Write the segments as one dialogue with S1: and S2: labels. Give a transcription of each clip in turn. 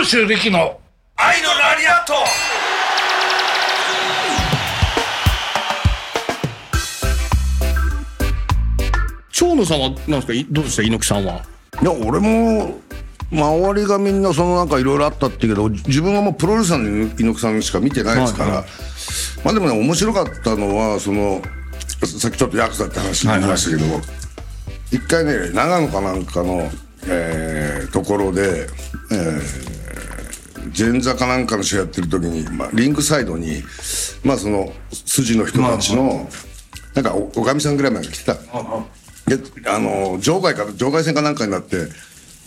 S1: 長州力の。
S2: 愛のラリアット。
S1: 長野さんはなんですか？いどうでした？猪木さんは。い
S3: や俺も周りがみんなそのなんかいろいろあったっていうけど自分はもうプロレスラーの猪木さんしか見てないですから、
S1: はいは
S3: まあでもね面白かったのはそのさっきちょっとヤクザって話聞きましたけど、一回ね長野かなんかの、えーところで、えー前座かなんかの試合やってる時に、まあ、リングサイドにまあその筋の人たちの、なんかおおかみさんぐらいまで来てた。であの場外から場外戦かなんかになって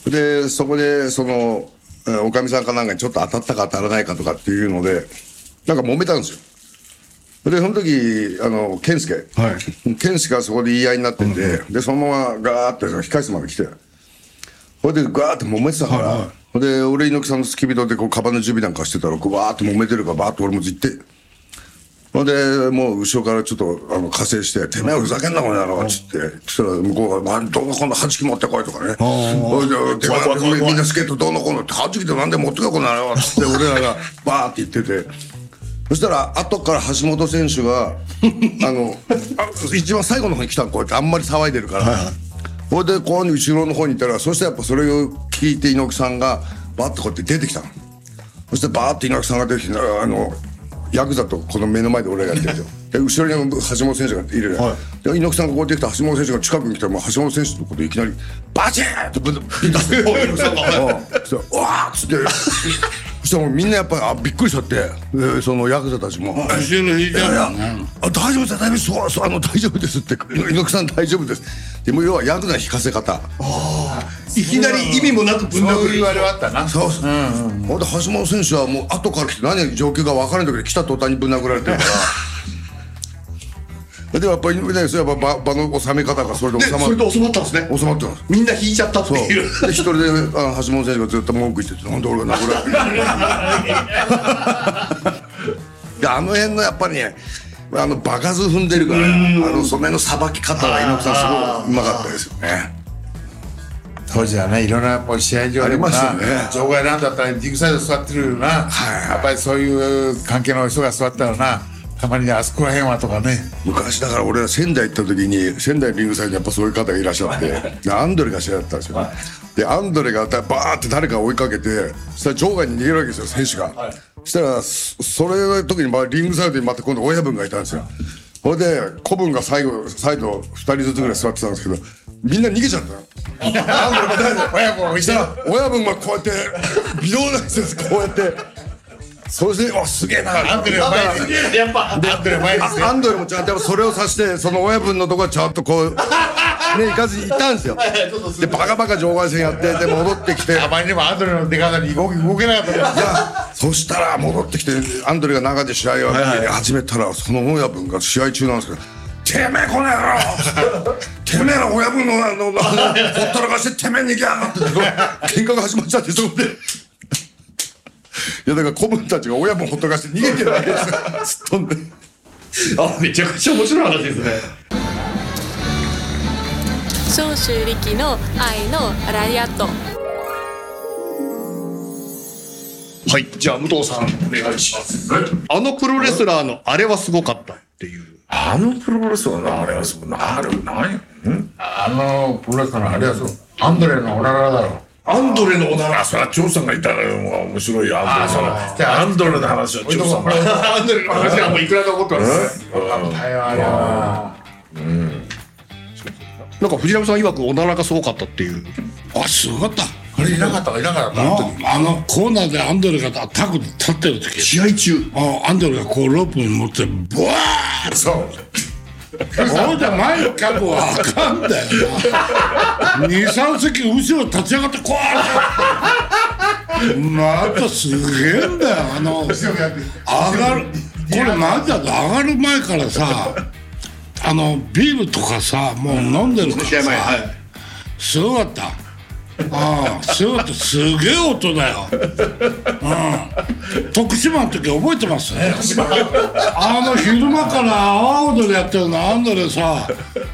S3: でそこでそのえーおかみさんかなんかにちょっと当たったか当たらないかとかっていうのでなんか揉めたんですよ。でその時あの健介、
S1: は
S3: 健介がそこで言い合いになってて、でそのままガーって控室まで来て。ほいでガーって揉めてたから、ほんで俺猪木さんの付き人でこうカバンの準備なんかしてたらこうバーって揉めてるからバーって俺も行ってほんで、もう後ろからちょっと、あの、加勢して、てめえふざけんな、この野郎、つって。そしたら向こうが、なんどうのこのハチキ持ってこいとかね。ほいで、みんなスケートどうのこうのって、ハチキってなんで持ってこい、この野郎、つって俺らが バーって言ってて。そしたら、後から橋本選手が、あの、あ一番最後の方に来たの、こうやってあんまり騒いでるから。ほいで、こう後ろの方に行ったら、そしたらやっぱそれを聞いて猪木さんが、バッとこうやって出てきたの。そしてバーって猪木さんが出てきて、あの、ヤクザとこの目の前で俺がやってるんですよ。で、後ろに橋本選手がいる、で、猪木さんがこうやってきた橋本選手が近くに来たら、もう橋本選手のこといきなり、バチーンってぶん出して、猪木さんが、うわーっつって、そしたらみんなやっぱり、あ、びっくりしちゃって、でそのヤクザたちも、
S1: い
S3: や大丈夫です大丈夫です。そうそうあの大丈夫ですって。猪木さん大丈夫です。でも要はヤクザの引かせ方。
S4: いきなり意味もなくぶん殴る。言われはあったな。
S3: そうそう、ほんで橋本選手はもう後から来て何状況が分からない時に来た途端にぶん殴られてるから でもやっぱりねそういえば場場の収め方がそれで
S4: で
S3: 収ま
S4: それで収まったんですね。
S3: 収まってます。
S4: みんな引いちゃったっていう。
S3: で一人であの橋本選手がずっと文句言っててなんで俺が殴られあの辺のやっぱりねあの場数踏んでるからあのその辺のさばき方が猪木さんすごいうまかったですよね。
S5: 当時はねいろんなやっぱり試合場でも
S3: ありま
S5: な
S3: したよね。
S5: 場外なんだったらリングサイド座ってるよな、やっぱりそういう関係の人が座ったらなたまにあそこら辺はとかね。
S3: 昔だから俺ら仙台行った時に仙台リングサイドにやっぱそういう方がいらっしゃってでアンドレが試合だったんですよ。でアンドレがバーって誰かを追いかけてそしたら場外に逃げるわけですよ選手が、そしたらそそれの時にまあリングサイドにまた今度親分がいたんですよ。それで子分が最後サイド2人ずつぐらい座ってたんですけどみんな逃げちゃったの。アンドレ
S5: 親
S3: 分がこうやって微動なしですこうやってそれで「わすげえな」
S5: アンドレは前に
S4: やっぱ
S5: アンドレ
S3: アンドレもちゃんとそれをさしてその親分のとこはちゃんとこう ね行かずに行ったんですよ。でバカバカ場外戦やってで戻ってきて。
S5: あまりにもアンドレの出方に動けなかったから
S3: いやそしたら戻ってきてアンドレが中で試合を始めたらその親分が試合中なんですけど「てめえこの野郎 てめえら親分のあのあのほったらかしててめえ逃げやがって」喧嘩が始まっちゃってそこで。いやだから子分たちが親分ほったらかして逃げてるわけですよ すっ飛んで。
S4: あめちゃくちゃ面白い話ですね。
S6: 長州力の愛のラリアット。
S4: はいじゃあ武藤さんお願いします。あのプロレスラーのあれはすごかったっていう。
S2: あのプロレスはなあれはそうなあれ何
S5: あのプロレスラーのあれはそう。アンドレのオララだろ
S4: アンドレのおなら。
S2: あそれは張さんがいたら面白いよ。アンドレさん
S5: じゃあ
S2: アンドレの話は張さんが。
S4: アンドレの話はもういくらで起こってます
S5: よかったよあれは
S4: なんか藤波さん曰くおならがすごかったっていう。
S1: あすごかった。
S5: あれいなかったかいなかった？
S1: ああのコーナーでアンドレがタクで立ってる時。
S4: 試合中。
S1: あアンドレがこうロープに持ってブワーッ
S5: そう
S1: そうじゃ前の客はあかんだよな。23席後ろ立ち上がってこうまたすげえんだよ。あの上がる。これマジだと上がる前からさあのビールとかさもう飲んでるからさ。
S4: はい
S1: すごかったああすごかった。すげえ音だよ、うん、徳島の時覚えてます？ねあの昼間から阿波踊りやってるのアンドレさ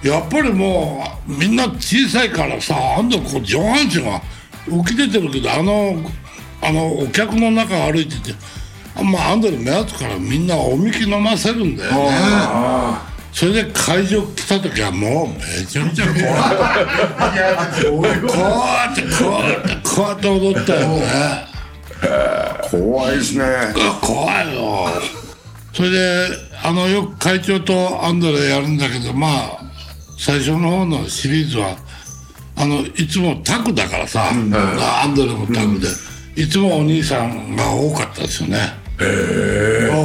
S1: やっぱりもうみんな小さいからさアンドレこう上半身が浮き出てるけどあのあのお客の中歩いててまあんまアンドレ目立つからみんなおみき飲ませるんだよね。それで会場来た時はもうめちゃめちゃ怖い。こうやってこうやってこうやって踊ったよね
S3: 怖いですね。
S1: あ怖いよ。それであのよく会長とアンドレやるんだけどまあ最初の方のシリーズはあのいつもタクだからさ、アンドレもタクで、いつもお兄さんが多かったですよね。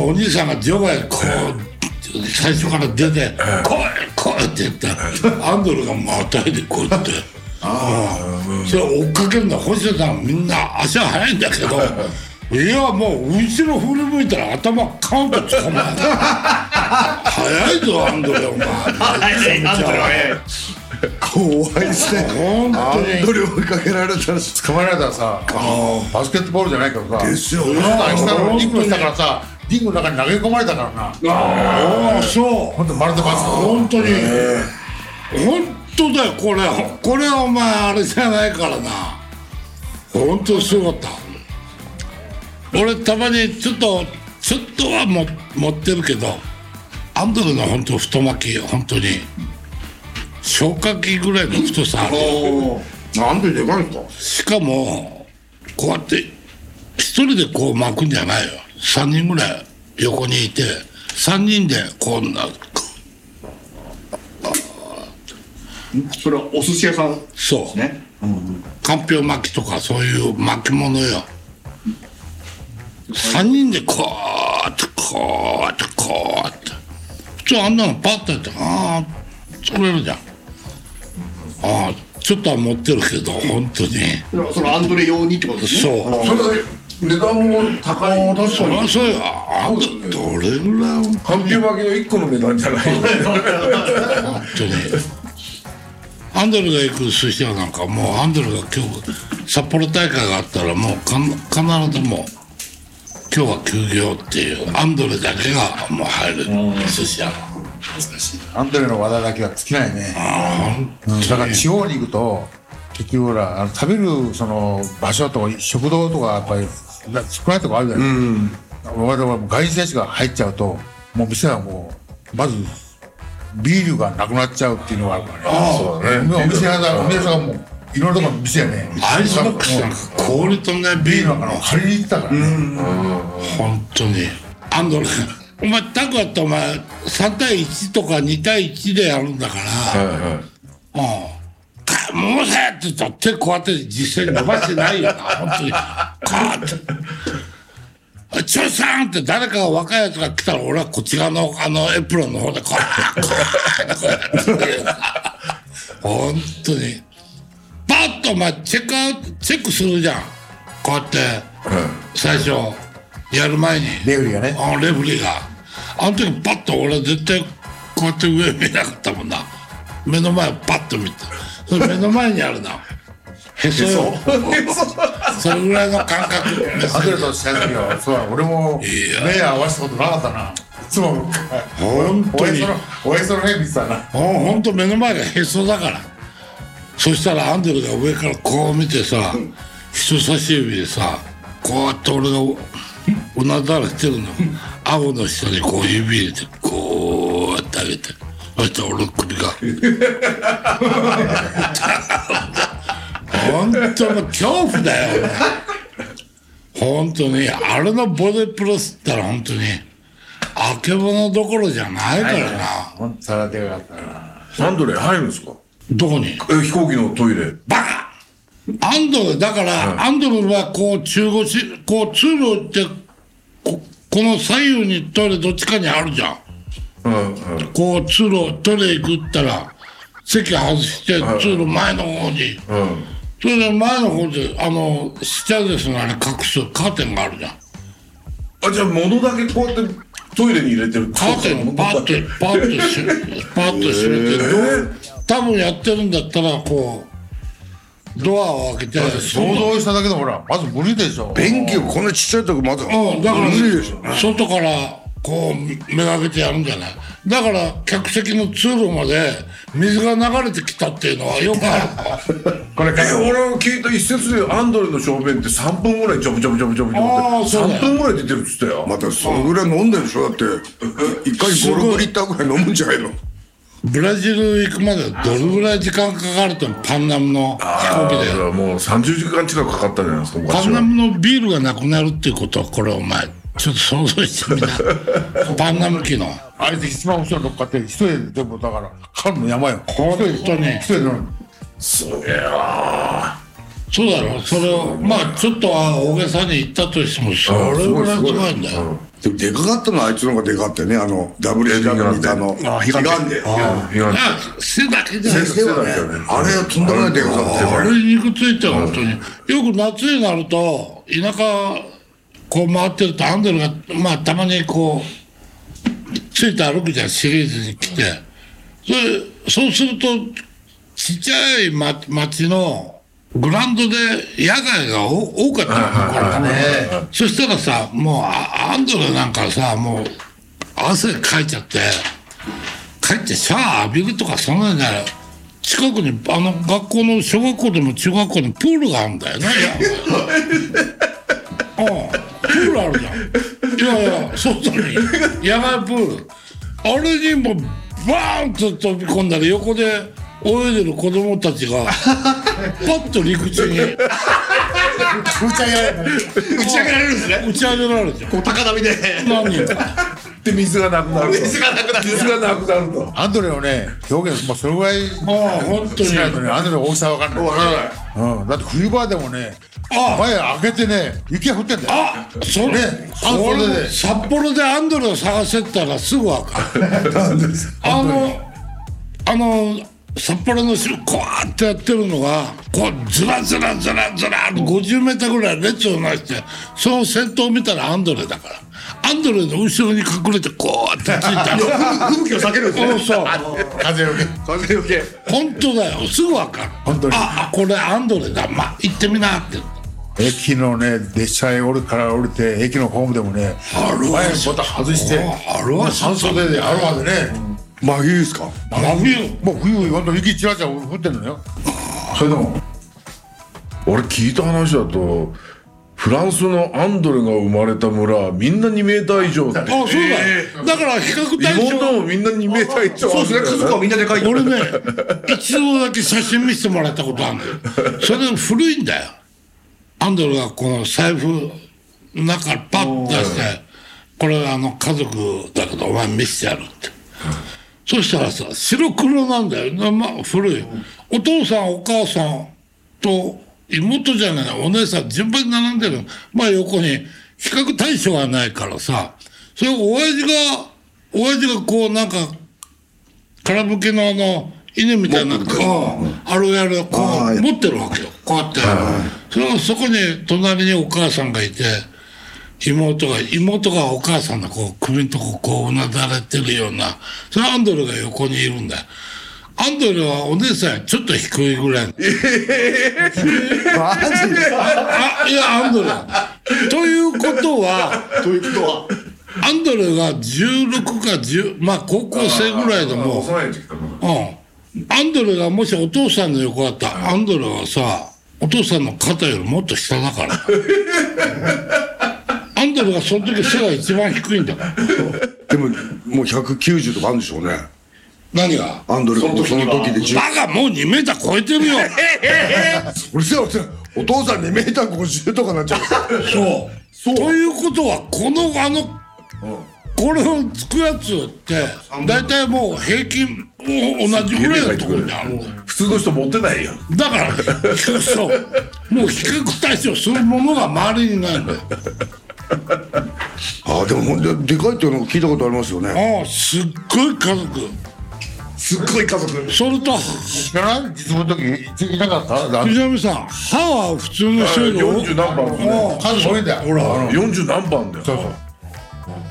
S1: お兄さんが場外こう最初から出て「来い来い」って言ったらアンドレがまたいでこうやって。うん。それ追っかけるんだ星野さんみんな足は速いんだけど いやもう後ろ振り向いたら頭カウント捕まえた早いぞアンドレお前。
S3: 怖いですね。
S1: 本当に
S3: どれ追いかけられたら
S5: 捕まえられたらさあのバスケットボールじゃないけどさ
S3: ですよね。
S5: 下のリングしたからさリングの中に投げ込まれたからな。
S1: ああそう。
S5: 本当まるでバスケ
S1: 本当に。本当だよこれ。これはお前あれじゃないからな。本当すごかった。俺たまにちょっとちょっとはも持ってるけどアンドレの本当太巻き本当に。消火器ぐらいの太さある。よ
S3: なんででかいんですか？
S1: しかもこうやって一人でこう巻くんじゃないよ。3人ぐらい横にいて3人でこんな。
S4: それはお寿司屋さん？
S1: そう。
S4: ね。
S1: かんぴょう巻きとかそういう巻き物よ。3人でこうやってこうやってこうやって。普通あんなのパッとやってああ作れるじゃん。ああちょっとは持ってるけど本当に。
S4: そのアンドレ用にってことですね。
S1: そう。
S2: それ値段も高い確
S1: そりゃそうよあんたどれぐらい？
S2: かんぴょう巻きの1個の値段じゃない。
S1: 本当にアンドルが行く寿司屋なんかもうアンドルが今日札幌大会があったらもうかん必ずもう今日は休業っていうアンドルだけがもう入る。寿司屋。
S5: アンドレの話題だけは尽きないね。うんだから地方に行くと結局ほらあの食べるその場所とか食堂とかやっぱり少ないとこあるじゃないですか、我々も外人選手が入っちゃうともう店はもうまずビールがなくなっちゃうっていうのがあるからね。
S2: そうだね。
S5: お店屋さんお店屋さんがもういろんなところ店やね
S1: アイスボックスなんか氷とねビール。なんかの
S5: 借りに行ってたからね。
S1: 本当に。アンドルお前タクやってお前3対1とか2対1でやるんだから、
S2: はいはい。
S1: うん。かもうせって言ったら手こうやって実際に伸ばしてないよな、本当に。カーって。ちょいさんって誰かが若いやつが来たら俺はこっち側のあのエプロンの方でこうやってこうやって本当に。パッとお前チェックアウト、チェックするじゃん。こうやって、最初、やる前に。
S5: レフリーがね
S1: あレフリーがあの時パッと俺絶対こうやって上見なかったもんな目の前をパッと見てそれ目の前にあるな。へそよ。そ。れぐらいの感覚。
S5: アンドレと試合の時はそうだ俺も目合わせたことなかったな。いつも。
S1: 本当に。
S5: おへその辺見てたな。
S1: ほんと目の前がへそだから。そしたらアンドレが上からこう見てさ人差し指でさこうやって俺がうなだれてるの。顎の下にこう指入れてこうやってあげてそしたら俺の首が。本当もう恐怖だよ。本当にあれのボディプロスったら本当にあけぼのどころじゃないからな。
S5: 本当さらでかかったな。
S2: アンドレ入るんですか？
S1: どこに？
S2: え飛行機のトイレ。
S1: バカ！アンドルだから、アンドルはこう中腰こう通路ってここの左右にトイレどっちかにあるじゃ
S2: ん
S1: こう通路トイレ行くったら席外して通路前の方に。
S2: うん。
S1: それで前の方であのスチャーデスのあれ隠すカーテンがあるじゃん。
S2: あじゃあ物だけこうやってトイレに入れてる
S1: カーテンをパッとパッとしパッと閉めて、どう多分やってるんだったらこうドアを開けて
S5: 想像しただけでもほらまず無理でしょ。
S3: 便器をこんなちっちゃいとこまず
S1: うん、だから
S3: 無理でしょ。
S1: 外からこう目がけてやるんじゃない。だから客席の通路まで水が流れてきたっていうのはよくある。
S5: これ
S2: 俺も聞いた一説でアンドレの小便って3分ぐらいジョブジョブジョブジョブジ
S1: あ
S2: ョブって
S1: ーそうだよ。
S2: 3分ぐらい出てるっつったよ。
S3: またそのぐらい飲んでるでしょだって一回56リッターぐらい飲むんじゃないの？
S1: ブラジル行くまでどれぐらい時間かかるとパンナムの飛行機で
S2: もう30時間近くかかったじゃないですか
S1: パンナムのビールがなくなるっていうことはこれお前ちょっと想像してみなパンナム機の。
S5: あれで一番後ろに乗っかって一人で全部だからかるの山よ。
S1: 本当に。
S5: 一人で乗る
S2: すげえな
S1: そうだろそれをまあちょっとは大げさに言ったとしてもそれぐらいすごいんだよ。
S3: でもでかかったのはあいつの方がでかかったよね。あの WCW の
S4: あ
S3: 悲願で。
S1: 背だけじゃない
S3: 背はね。あれはとんでもないでかさ
S1: あれに肉ついてる本当に。よく夏になると田舎こう回ってるとアンドルがまあたまにこうついて歩くじゃんシリーズに来て。それそうするとちっちゃい、ま、町のグラウンドで野外がお多かったのねそしたらさもうあアンドルなんかさもう汗かいちゃって帰ってシャワー浴びるとかそんなんじゃない近くにあの学校の小学校でも中学校にプールがあるんだよね。うんプールあるじゃん。いやいや外に野外プール。あれにもバーンと飛び込んだら横で泳いでる子供たちがパッと陸地に。
S5: 打ち上げられる
S4: 打ち上げられるんですね。
S1: 打ち上げられるじゃん
S4: こう高波で。
S1: 何人？か
S2: で水がなくなると。
S4: 水がなくなる。
S2: 水がなくなると。
S5: アンドレのね表現もうそれぐらい
S1: ああ本当に。
S5: しないとねアンドレの大きさわかんない。うん、だって冬場でもね
S1: あ
S5: 前開けてね雪が降ってんだよ。
S1: あそれ、
S5: ね
S1: それ
S5: 半袖で。
S1: 札幌でアンドレを探せったらすぐわかる。あのあの札幌の後ろこうやってやってるのがこうずらずらずらずら50メーターぐらい列をなしてその先頭を見たらアンドレだからアンドレの後ろに隠れてこうやってついた
S4: 吹雪を避けるんですね
S1: そうそう。
S5: 風よけ
S4: 風よけ
S1: 本当だよ。すぐわかる
S5: 本当に。
S1: ああこれアンドレだまあ行ってみなって。
S5: 駅のね列車へ降りから降りて駅のホームでもね前ボタン外し。て半袖でアロハでね。
S3: 真冬ですか
S1: 真冬。
S5: もう冬ほんと雪ちらちら降ってんのよ。それでも
S2: 俺聞いた話だとフランスのアンドレが生まれた村はみんな2メーター以上って
S1: あそうだよだから比較対象。
S2: 妹もみんな2メーター以上。
S4: そうですね家族はみんなでかい
S1: 俺ね一度だけ写真見せてもらったことあるんだよ。それ古いんだよ。アンドルがこの財布の中パッと出してこれあの家族だけどお前見せてやるって。そしたらさ白黒なんだよ、まあ、古い。お父さんお母さんと妹じゃないお姉さん順番に並んでる。まあ横に比較対象がないからさ。それを親父が親父がこうなんか空向けのあの犬みたいなこうあれをやるこう持ってるわけよ。こうやって。それがそこに隣にお母さんがいて妹が妹がお母さんのこう首のとここううなだれてるようなそれアンドレが横にいるんだよアンドレはお姉さんよりちょっと低いぐらい。
S3: マジ
S1: あいやアンドレということは
S4: ということは？
S1: アンドレが16か10まあ高校生ぐらいでも。うん。アンドレがもしお父さんの横だったらアンドレはさお父さんの肩よりもっと下だから。アンドレがその時背が一番低いんだから。
S3: でももう190とかあるんでしょうね
S1: 何が？
S3: アンドレがもうその時で10
S1: バカもう2メーター超えてるよ。
S3: それじゃお父さん2メーター50とかなっちゃう。
S1: そう。ということはこのあのこれをつくやつって大体もう平均も同じぐらいのところにあ
S2: 普通の人持ってないよ
S1: だからそう。もう比較対象するものが周りにないんだよ。
S3: ああでもほんででかいっていうの聞いたことありますよね。
S1: ああすっごい家族
S4: すっごい家族。
S1: それと
S5: 知らない？実務の時いなかった？
S1: 藤波さん歯は普通の人より多い。
S2: 40何番
S1: ああ
S5: 数多いんだよ。
S1: ほら。
S2: 40何番だよ。
S5: そうそう。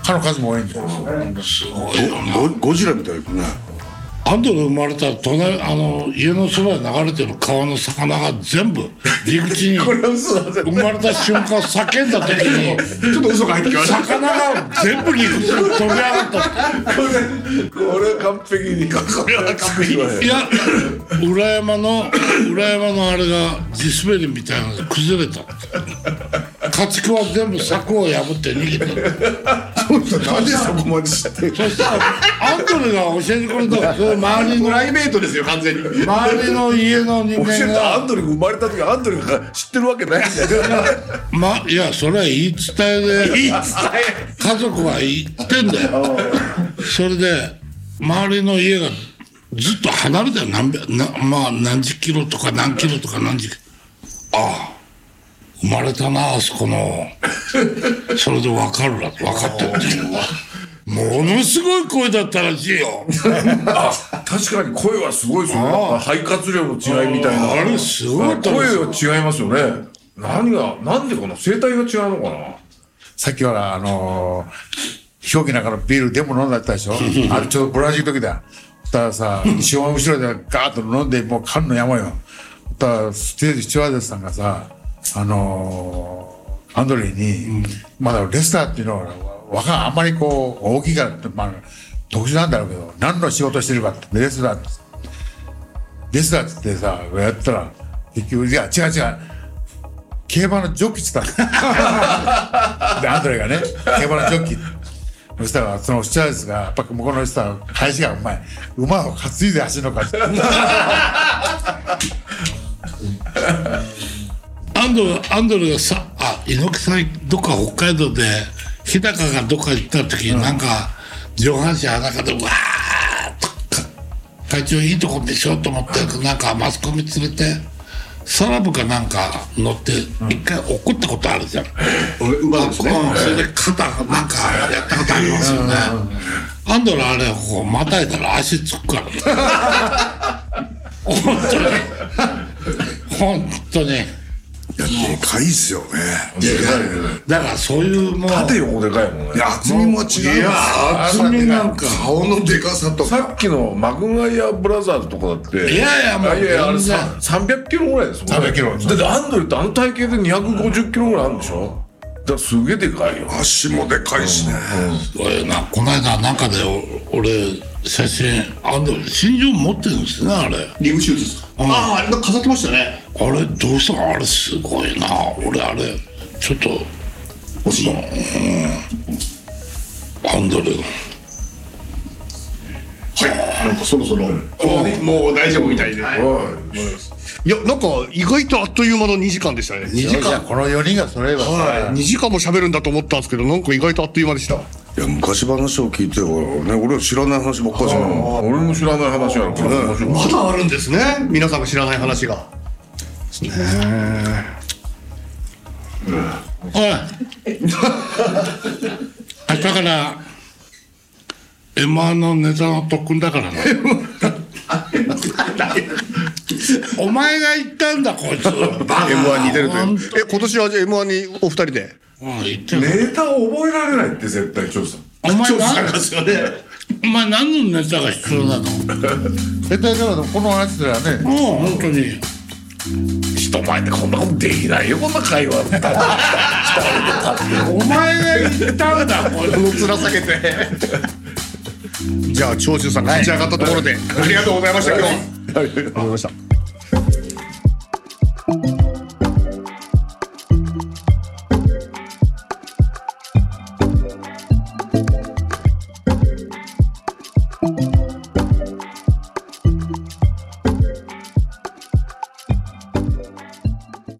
S5: 歯の数も多いんだよ。
S1: すごい
S3: ゴゴジラみたいなね
S1: アンドル生まれたら隣あの家のそばに流れてる川の魚が全部陸地に 生まれた瞬間叫んだ時に
S4: ちょっと嘘が入ってきました。
S1: 魚が全部陸地に飛び上がった。
S2: これこれ完璧にこれは完璧
S1: いや裏山の裏山のあれが地滑りみたいなのが崩れた。家畜は全部柵を破って逃げてる
S3: なんでそこまで知ってる
S1: そしたらアンドレが教えてくれたの。それ周りの
S4: プライベートですよ、完全に。
S1: 周りの家の人間が
S2: たアンドレが生まれた時アンドレが知ってるわけないんだよ
S1: まいやそれは言い伝えで家族は言ってんだよ。それで周りの家がずっと離れてる。何百なまあ何十キロとか何キロとか何十キロ。ああ生まれたなあそこの。それで分かるら分かってる。ってものすごい声だったらしいよ。
S2: あ確かに声はすごいですよね。肺活量の違いみたいな。
S1: あれすごかったですよ。
S2: 声は違いますよね。何がなんでかな声帯が違うのかな？
S5: さっきほら、あのー、飛行機なんかのビールでも飲んだったでしょ？あれちょうどブラジルの時だ。そしたらさ、一番後ろでガーッと飲んで、もう缶の山よ。そしたら、ステージスチュワーデスさんがさ、あのー、アンドレに、まだレスターっていうのは、わかんあんまりこう、大きいからって、まあ、特殊なんだろうけど、何の仕事してるかって、レスラーです。レスラーって言ってさ、やったら、結局、いや、違う違う。競馬のジョッキって言ったの で、アンドレがね、競馬のジョッキ。そしたら、そのスチュアーデスが、やっぱ向こうの人は、返しがうまい。馬を担いで走るのか。
S1: アンドルアンドルがさあ猪木さんどっか北海道で日高がどっか行った時になんか上半身裸でわーっとか会長いいとこでしょと思ってなんかマスコミ連れてサラブかなんか乗って一回怒ったことあるじゃん、
S4: 馬ですね。
S1: うんそれで肩なんかやったことありますよね。アンドルあれこうまたいだら足つくから。本当に。本当に。
S3: いやでかいっすよねでかい
S1: だからそういうもう
S2: 縦横でかいもんね
S3: 厚みも違います
S1: いや厚みなんか
S3: 顔のでかさとか
S2: さっきのマグワイアブラザーズとかだって
S1: いやいやもう
S2: いやいやあれさ300キロぐらいですもんね
S5: 300キロ
S2: だってアンドレってあの体型で250キロぐらいあるんでしょだすげえでかいよ
S3: 足もでかいしね
S1: すごいなこの間なんかで俺写真あの真珠持ってるんですねあれ
S4: リムシューズですか。ああ、あれ飾ってましたね。
S1: あれどうしたの？あれすごいな俺あれちょっと
S4: 欲しい。
S1: ハンドル
S4: はい。なんかそろそろ、もう大丈夫みたいで。いや、なんか意外とあっという間の2時間でしたね。2時間。
S5: この4人がそればさ、
S4: はい。2時間も喋るんだと思ったんですけど、なんか意外とあっという間でした。
S3: いや昔話を聞いてよね俺は知らない話ばっかりじゃん
S2: 俺も知らない話あるから面白い
S4: まだあるんですね。皆さんが知らない話が。
S1: おい。明日から M1 のネタの特訓だからな。お前が言ったんだこいつ。
S4: M1 に出るという。
S1: 本。
S4: え、今年はじゃあ M1 にお二人で？
S1: うん言ってる。
S2: ネタを覚えられないって絶対調査。
S1: お前
S4: 調査
S1: 何
S4: ですよね。
S1: お前何のネタが必要なの？
S5: 絶対だからこの話ではね、
S1: もう本当に
S2: 人前でこんなことできないよこんな会話
S1: お前が言ったんだ
S4: この面下げて。じゃあ長州さんが立ち上がったところで、ありがとうございました今日。ありがとうございました。